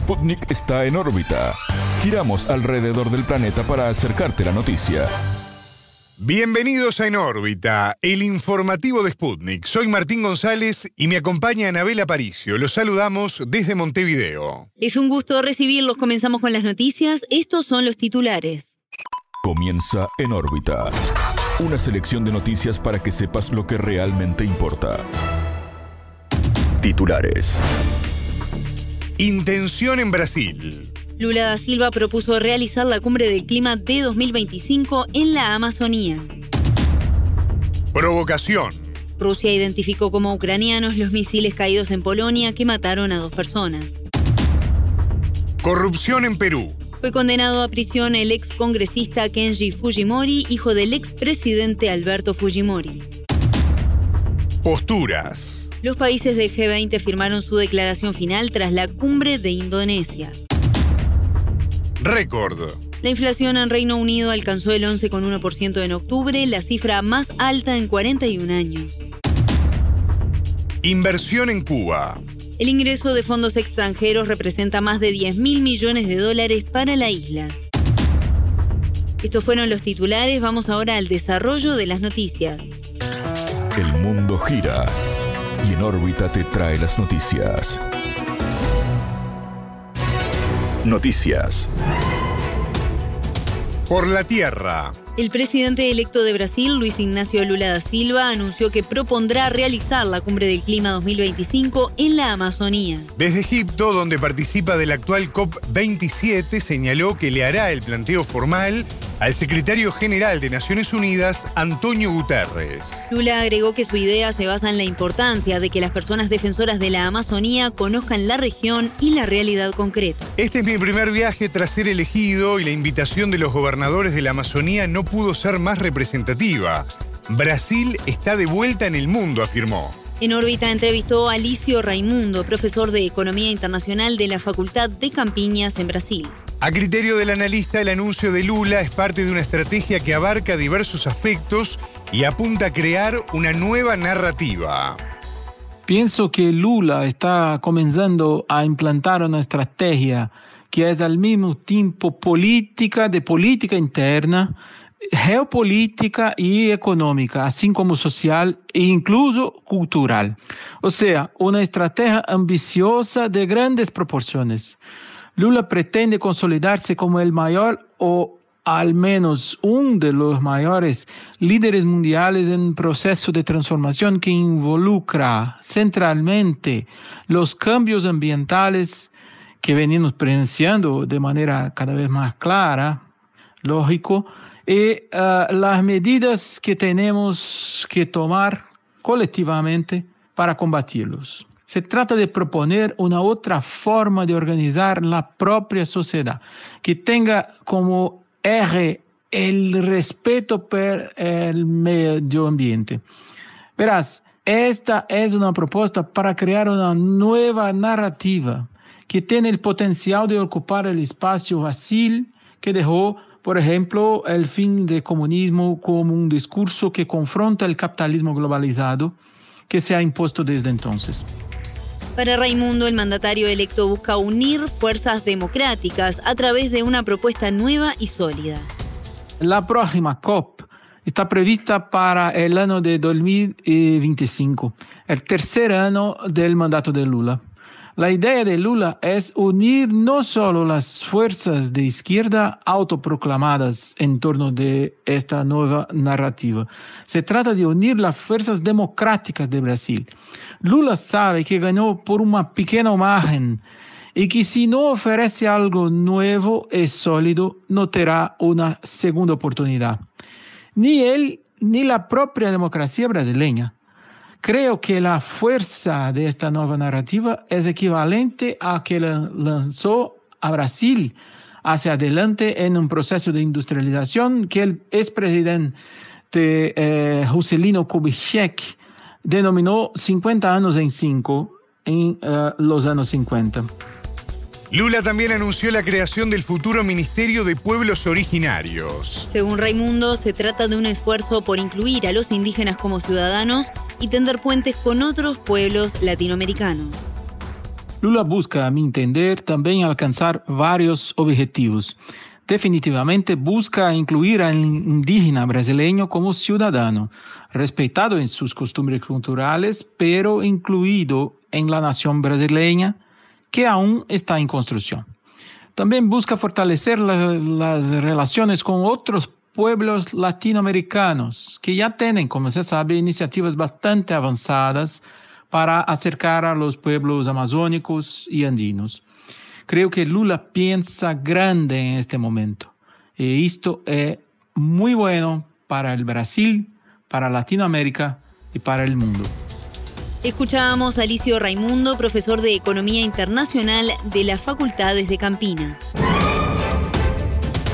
Sputnik está en órbita. Giramos alrededor del planeta para acercarte la noticia. Bienvenidos a En órbita, el informativo de Sputnik. Soy Martín González y me acompaña Anabel Aparicio. Los saludamos desde Montevideo. Es un gusto recibirlos. Comenzamos con las noticias. Estos son los titulares. Comienza En órbita. Una selección de noticias para que sepas lo que realmente importa. Titulares. Intención en Brasil. Lula da Silva propuso realizar la cumbre del clima de 2025 en la Amazonía. Provocación. Rusia identificó como ucranianos los misiles caídos en Polonia que mataron a dos personas. Corrupción en Perú. Fue condenado a prisión el ex congresista Kenji Fujimori, hijo del ex presidente Alberto Fujimori. Posturas. Los países del G20 firmaron su declaración final tras la cumbre de Indonesia. Récord. La inflación en Reino Unido alcanzó el 11,1% en octubre, la cifra más alta en 41 años. Inversión en Cuba. El ingreso de fondos extranjeros representa más de 10 mil millones de dólares para la isla. Estos fueron los titulares, vamos ahora al desarrollo de las noticias. El mundo gira y en órbita te trae las noticias. Noticias. Por la Tierra. El presidente electo de Brasil, Luis Ignacio Lula da Silva, anunció que propondrá realizar la Cumbre del Clima 2025 en la Amazonía. Desde Egipto, donde participa del actual COP27, señaló que le hará el planteo formal al secretario general de Naciones Unidas, Antonio Guterres. Lula agregó que su idea se basa en la importancia de que las personas defensoras de la Amazonía conozcan la región y la realidad concreta. Este es mi primer viaje tras ser elegido y la invitación de los gobernadores de la Amazonía no pudo ser más representativa. Brasil está de vuelta en el mundo, afirmó. En órbita entrevistó a Alicio Raimundo, profesor de Economía Internacional de la Facultad de Campiñas en Brasil. A criterio del analista, el anuncio de Lula es parte de una estrategia que abarca diversos aspectos y apunta a crear una nueva narrativa. Pienso que Lula está comenzando a implantar una estrategia que es al mismo tiempo política, de política interna, geopolítica y económica, así como social e incluso cultural. O sea, una estrategia ambiciosa de grandes proporciones. Lula pretende consolidarse como el mayor o al menos uno de los mayores líderes mundiales en un proceso de transformación que involucra centralmente los cambios ambientales que venimos presenciando de manera cada vez más clara, lógico, y uh, las medidas que tenemos que tomar colectivamente para combatirlos. Se trata de proponer una otra forma de organizar la propia sociedad, que tenga como eje el respeto por el medio ambiente. Verás, esta es una propuesta para crear una nueva narrativa que tiene el potencial de ocupar el espacio vacío que dejó, por ejemplo, el fin del comunismo como un discurso que confronta el capitalismo globalizado que se ha impuesto desde entonces. Para Raimundo, el mandatario electo busca unir fuerzas democráticas a través de una propuesta nueva y sólida. La próxima COP está prevista para el año de 2025, el tercer año del mandato de Lula. La idea de Lula es unir no solo las fuerzas de izquierda autoproclamadas en torno de esta nueva narrativa, se trata de unir las fuerzas democráticas de Brasil. Lula sabe que ganó por una pequeña margen y que si no ofrece algo nuevo y sólido, no tendrá una segunda oportunidad. Ni él ni la propia democracia brasileña. Creo que la fuerza de esta nueva narrativa es equivalente a que lanzó a Brasil hacia adelante en un proceso de industrialización que el expresidente eh, Juscelino Kubitschek denominó 50 años en 5 en uh, los años 50. Lula también anunció la creación del futuro Ministerio de Pueblos Originarios. Según Raimundo, se trata de un esfuerzo por incluir a los indígenas como ciudadanos y tender puentes con otros pueblos latinoamericanos. Lula busca, a mi entender, también alcanzar varios objetivos. Definitivamente busca incluir al indígena brasileño como ciudadano, respetado en sus costumbres culturales, pero incluido en la nación brasileña que aún está en construcción. También busca fortalecer las relaciones con otros pueblos latinoamericanos que ya tienen, como se sabe, iniciativas bastante avanzadas para acercar a los pueblos amazónicos y andinos. Creo que Lula piensa grande en este momento. Y esto es muy bueno para el Brasil, para Latinoamérica y para el mundo. Escuchábamos a Alicio Raimundo, profesor de Economía Internacional de las Facultades de Campinas.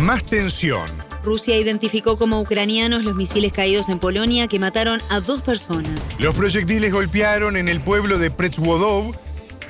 Más tensión. Rusia identificó como ucranianos los misiles caídos en Polonia que mataron a dos personas. Los proyectiles golpearon en el pueblo de Pretswodov,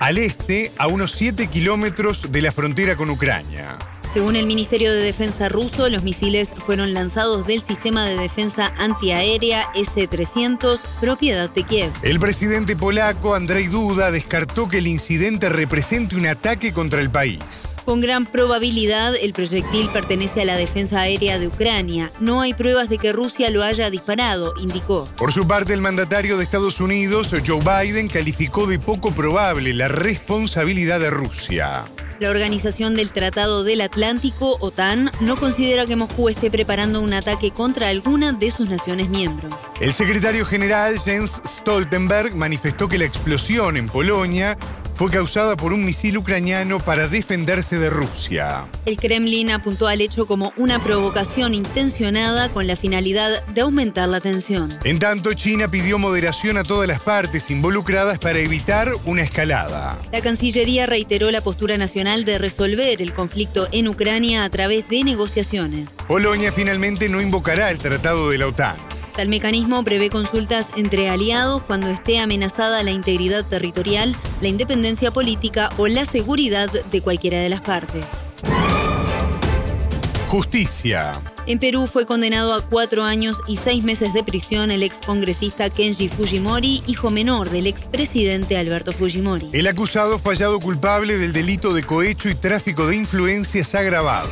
al este, a unos 7 kilómetros de la frontera con Ucrania. Según el Ministerio de Defensa ruso, los misiles fueron lanzados del sistema de defensa antiaérea S-300, propiedad de Kiev. El presidente polaco Andrzej Duda descartó que el incidente represente un ataque contra el país. Con gran probabilidad, el proyectil pertenece a la defensa aérea de Ucrania. No hay pruebas de que Rusia lo haya disparado, indicó. Por su parte, el mandatario de Estados Unidos, Joe Biden, calificó de poco probable la responsabilidad de Rusia. La Organización del Tratado del Atlántico, OTAN, no considera que Moscú esté preparando un ataque contra alguna de sus naciones miembros. El secretario general Jens Stoltenberg manifestó que la explosión en Polonia fue causada por un misil ucraniano para defenderse de Rusia. El Kremlin apuntó al hecho como una provocación intencionada con la finalidad de aumentar la tensión. En tanto, China pidió moderación a todas las partes involucradas para evitar una escalada. La Cancillería reiteró la postura nacional de resolver el conflicto en Ucrania a través de negociaciones. Polonia finalmente no invocará el Tratado de la OTAN. Tal mecanismo prevé consultas entre aliados cuando esté amenazada la integridad territorial, la independencia política o la seguridad de cualquiera de las partes. Justicia. En Perú fue condenado a cuatro años y seis meses de prisión el ex congresista Kenji Fujimori, hijo menor del expresidente Alberto Fujimori. El acusado fue hallado culpable del delito de cohecho y tráfico de influencias agravado.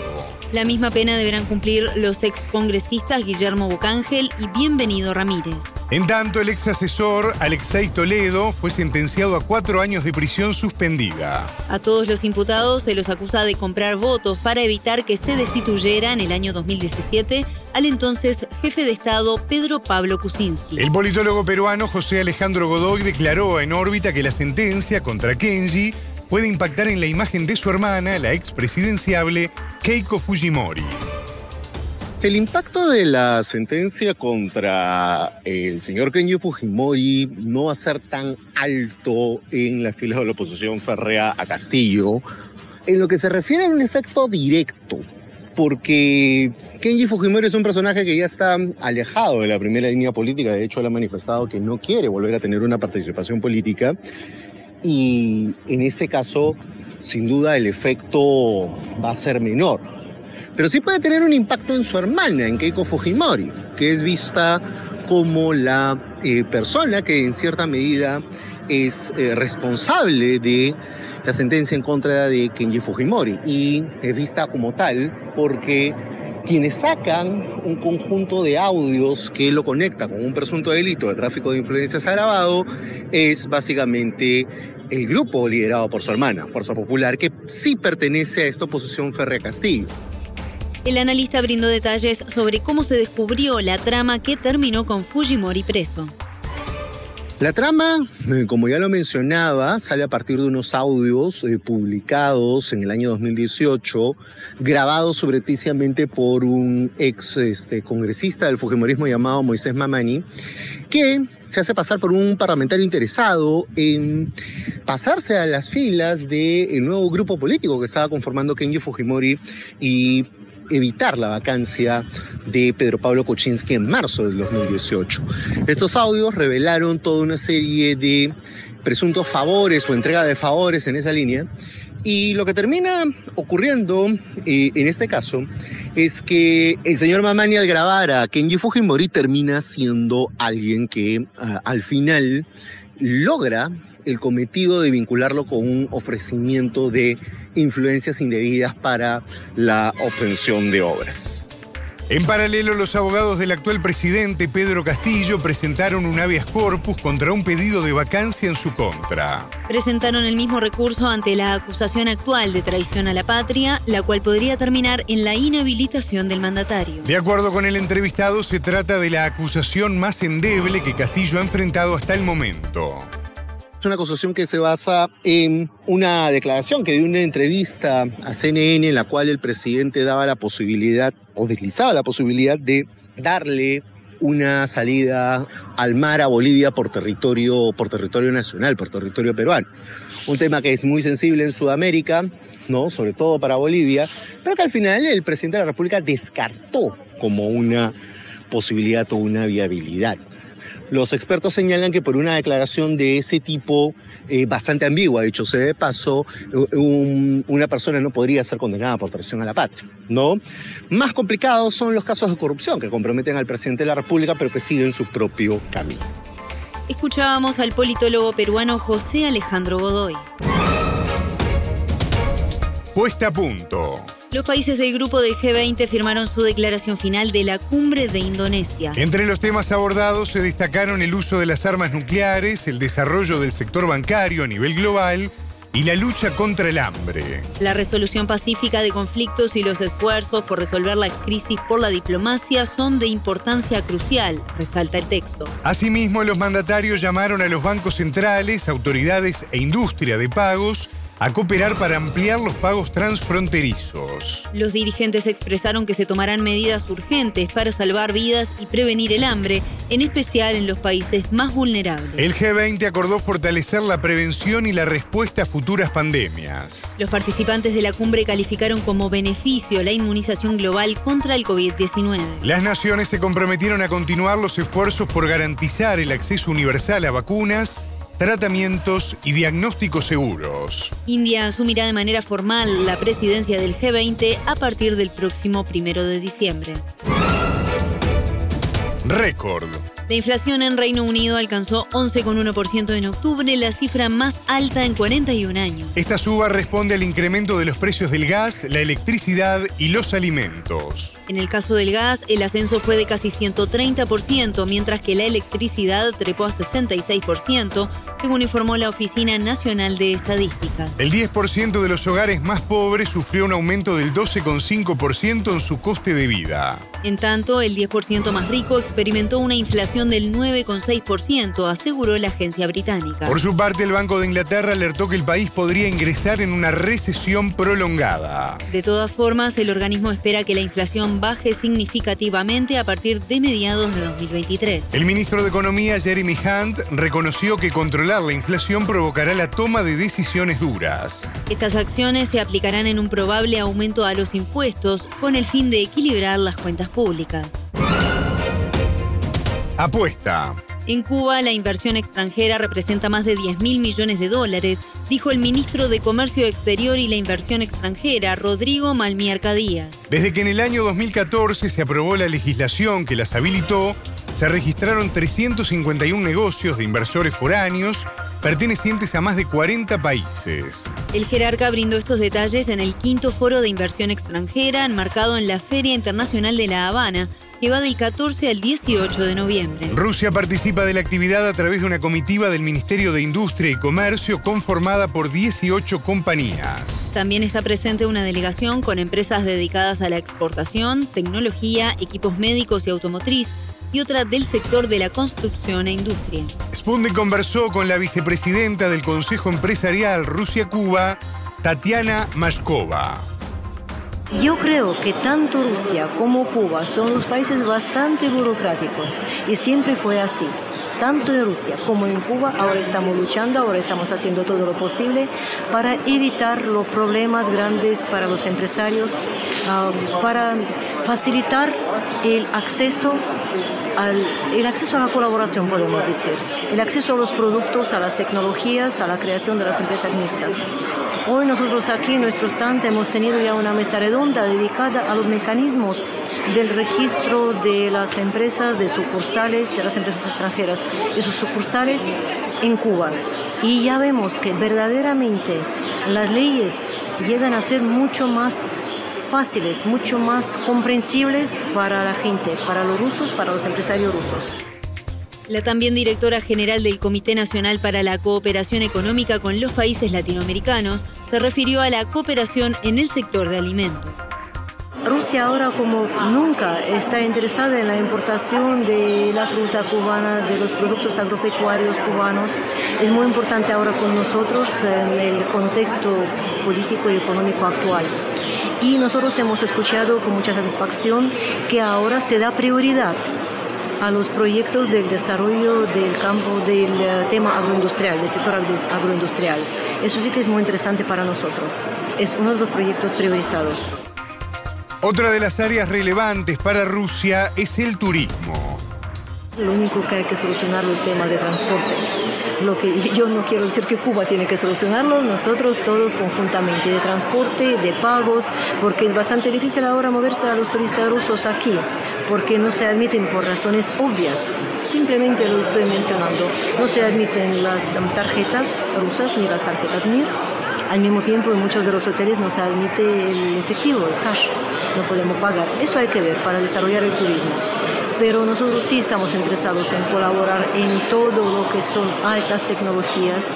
La misma pena deberán cumplir los ex congresistas Guillermo Bocángel y Bienvenido Ramírez. En tanto, el ex asesor Alexei Toledo fue sentenciado a cuatro años de prisión suspendida. A todos los imputados se los acusa de comprar votos para evitar que se destituyera en el año 2017 al entonces jefe de Estado Pedro Pablo Kuczynski. El politólogo peruano José Alejandro Godoy declaró en órbita que la sentencia contra Kenji puede impactar en la imagen de su hermana, la expresidenciable Keiko Fujimori. El impacto de la sentencia contra el señor Kenji Fujimori no va a ser tan alto en las filas de la oposición férrea a Castillo, en lo que se refiere a un efecto directo, porque Kenji Fujimori es un personaje que ya está alejado de la primera línea política, de hecho él ha manifestado que no quiere volver a tener una participación política, y en ese caso, sin duda, el efecto va a ser menor. Pero sí puede tener un impacto en su hermana, en Keiko Fujimori, que es vista como la eh, persona que en cierta medida es eh, responsable de la sentencia en contra de Kenji Fujimori y es vista como tal porque quienes sacan un conjunto de audios que lo conecta con un presunto delito de tráfico de influencias agravado es básicamente el grupo liderado por su hermana, Fuerza Popular, que sí pertenece a esta oposición Ferre Castillo. El analista brindó detalles sobre cómo se descubrió la trama que terminó con Fujimori preso. La trama, eh, como ya lo mencionaba, sale a partir de unos audios eh, publicados en el año 2018, grabados sobrepiciamente por un ex este, congresista del Fujimorismo llamado Moisés Mamani, que se hace pasar por un parlamentario interesado en pasarse a las filas del nuevo grupo político que estaba conformando Kenji Fujimori y evitar la vacancia de Pedro Pablo Kuczynski en marzo del 2018. Estos audios revelaron toda una serie de presuntos favores o entrega de favores en esa línea. Y lo que termina ocurriendo eh, en este caso es que el señor Mamani al grabar a Kenji Fujimori termina siendo alguien que ah, al final logra el cometido de vincularlo con un ofrecimiento de influencias indebidas para la obtención de obras. En paralelo, los abogados del actual presidente Pedro Castillo presentaron un habeas corpus contra un pedido de vacancia en su contra. Presentaron el mismo recurso ante la acusación actual de traición a la patria, la cual podría terminar en la inhabilitación del mandatario. De acuerdo con el entrevistado, se trata de la acusación más endeble que Castillo ha enfrentado hasta el momento. Es una acusación que se basa en una declaración que dio una entrevista a CNN en la cual el presidente daba la posibilidad o deslizaba la posibilidad de darle una salida al mar a Bolivia por territorio, por territorio nacional, por territorio peruano. Un tema que es muy sensible en Sudamérica, ¿no? sobre todo para Bolivia, pero que al final el presidente de la República descartó como una posibilidad o una viabilidad. Los expertos señalan que por una declaración de ese tipo, eh, bastante ambigua, dicho sea de paso, una persona no podría ser condenada por traición a la patria, ¿no? Más complicados son los casos de corrupción que comprometen al presidente de la República, pero que siguen su propio camino. Escuchábamos al politólogo peruano José Alejandro Godoy. Puesta a punto. Los países del grupo del G20 firmaron su declaración final de la cumbre de Indonesia. Entre los temas abordados se destacaron el uso de las armas nucleares, el desarrollo del sector bancario a nivel global y la lucha contra el hambre. La resolución pacífica de conflictos y los esfuerzos por resolver la crisis por la diplomacia son de importancia crucial, resalta el texto. Asimismo, los mandatarios llamaron a los bancos centrales, autoridades e industria de pagos a cooperar para ampliar los pagos transfronterizos. Los dirigentes expresaron que se tomarán medidas urgentes para salvar vidas y prevenir el hambre, en especial en los países más vulnerables. El G20 acordó fortalecer la prevención y la respuesta a futuras pandemias. Los participantes de la cumbre calificaron como beneficio la inmunización global contra el COVID-19. Las naciones se comprometieron a continuar los esfuerzos por garantizar el acceso universal a vacunas tratamientos y diagnósticos seguros. India asumirá de manera formal la presidencia del G20 a partir del próximo primero de diciembre. Récord. La inflación en Reino Unido alcanzó 11,1% en octubre, la cifra más alta en 41 años. Esta suba responde al incremento de los precios del gas, la electricidad y los alimentos. En el caso del gas, el ascenso fue de casi 130%, mientras que la electricidad trepó a 66%, según informó la Oficina Nacional de Estadísticas. El 10% de los hogares más pobres sufrió un aumento del 12,5% en su coste de vida. En tanto, el 10% más rico experimentó una inflación del 9,6%, aseguró la agencia británica. Por su parte, el Banco de Inglaterra alertó que el país podría ingresar en una recesión prolongada. De todas formas, el organismo espera que la inflación baje significativamente a partir de mediados de 2023. El ministro de Economía, Jeremy Hunt, reconoció que controlar la inflación provocará la toma de decisiones duras. Estas acciones se aplicarán en un probable aumento a los impuestos con el fin de equilibrar las cuentas públicas. Apuesta. En Cuba, la inversión extranjera representa más de 10 mil millones de dólares, dijo el ministro de Comercio Exterior y la Inversión Extranjera, Rodrigo Malmiarca Díaz. Desde que en el año 2014 se aprobó la legislación que las habilitó, se registraron 351 negocios de inversores foráneos pertenecientes a más de 40 países. El jerarca brindó estos detalles en el quinto foro de inversión extranjera enmarcado en la Feria Internacional de La Habana, que va del 14 al 18 de noviembre. Rusia participa de la actividad a través de una comitiva del Ministerio de Industria y Comercio conformada por 18 compañías. También está presente una delegación con empresas dedicadas a la exportación, tecnología, equipos médicos y automotriz y otra del sector de la construcción e industria. Sputnik conversó con la vicepresidenta del Consejo Empresarial Rusia-Cuba, Tatiana Mashkova. Yo creo que tanto Rusia como Cuba son dos países bastante burocráticos y siempre fue así. Tanto en Rusia como en Cuba ahora estamos luchando, ahora estamos haciendo todo lo posible para evitar los problemas grandes para los empresarios, ah, para facilitar el acceso al, el acceso a la colaboración, podemos decir, el acceso a los productos, a las tecnologías, a la creación de las empresas mixtas. Hoy nosotros aquí en nuestro stand hemos tenido ya una mesa redonda dedicada a los mecanismos del registro de las empresas, de sucursales, de las empresas extranjeras, de sus sucursales en Cuba. Y ya vemos que verdaderamente las leyes llegan a ser mucho más fáciles, mucho más comprensibles para la gente, para los rusos, para los empresarios rusos. La también directora general del Comité Nacional para la Cooperación Económica con los Países Latinoamericanos se refirió a la cooperación en el sector de alimentos. Rusia ahora como nunca está interesada en la importación de la fruta cubana, de los productos agropecuarios cubanos. Es muy importante ahora con nosotros en el contexto político y económico actual. Y nosotros hemos escuchado con mucha satisfacción que ahora se da prioridad a los proyectos del desarrollo del campo del eh, tema agroindustrial, del sector agroindustrial. Eso sí que es muy interesante para nosotros. Es uno de los proyectos priorizados. Otra de las áreas relevantes para Rusia es el turismo. Lo único que hay que solucionar los temas de transporte. Lo que yo no quiero decir que Cuba tiene que solucionarlo, nosotros todos conjuntamente, de transporte, de pagos, porque es bastante difícil ahora moverse a los turistas rusos aquí, porque no se admiten por razones obvias. Simplemente lo estoy mencionando. No se admiten las tarjetas rusas ni las tarjetas MIR. Al mismo tiempo, en muchos de los hoteles no se admite el efectivo, el cash. No podemos pagar. Eso hay que ver para desarrollar el turismo pero nosotros sí estamos interesados en colaborar en todo lo que son altas tecnologías,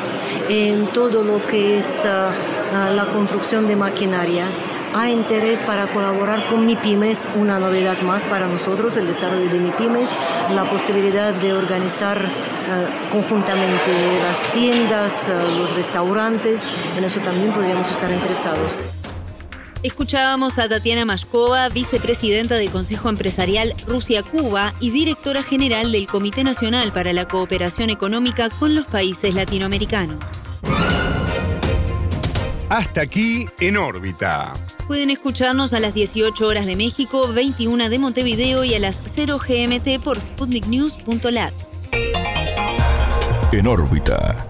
en todo lo que es ah, ah, la construcción de maquinaria. Hay interés para colaborar con MIPIMES, una novedad más para nosotros, el desarrollo de MIPIMES, la posibilidad de organizar ah, conjuntamente las tiendas, los restaurantes, en eso también podríamos estar interesados. Escuchábamos a Tatiana Mashkova, vicepresidenta del Consejo Empresarial Rusia-Cuba y directora general del Comité Nacional para la Cooperación Económica con los Países Latinoamericanos. Hasta aquí en órbita. Pueden escucharnos a las 18 horas de México, 21 de Montevideo y a las 0 GMT por sputniknews.lat. En órbita.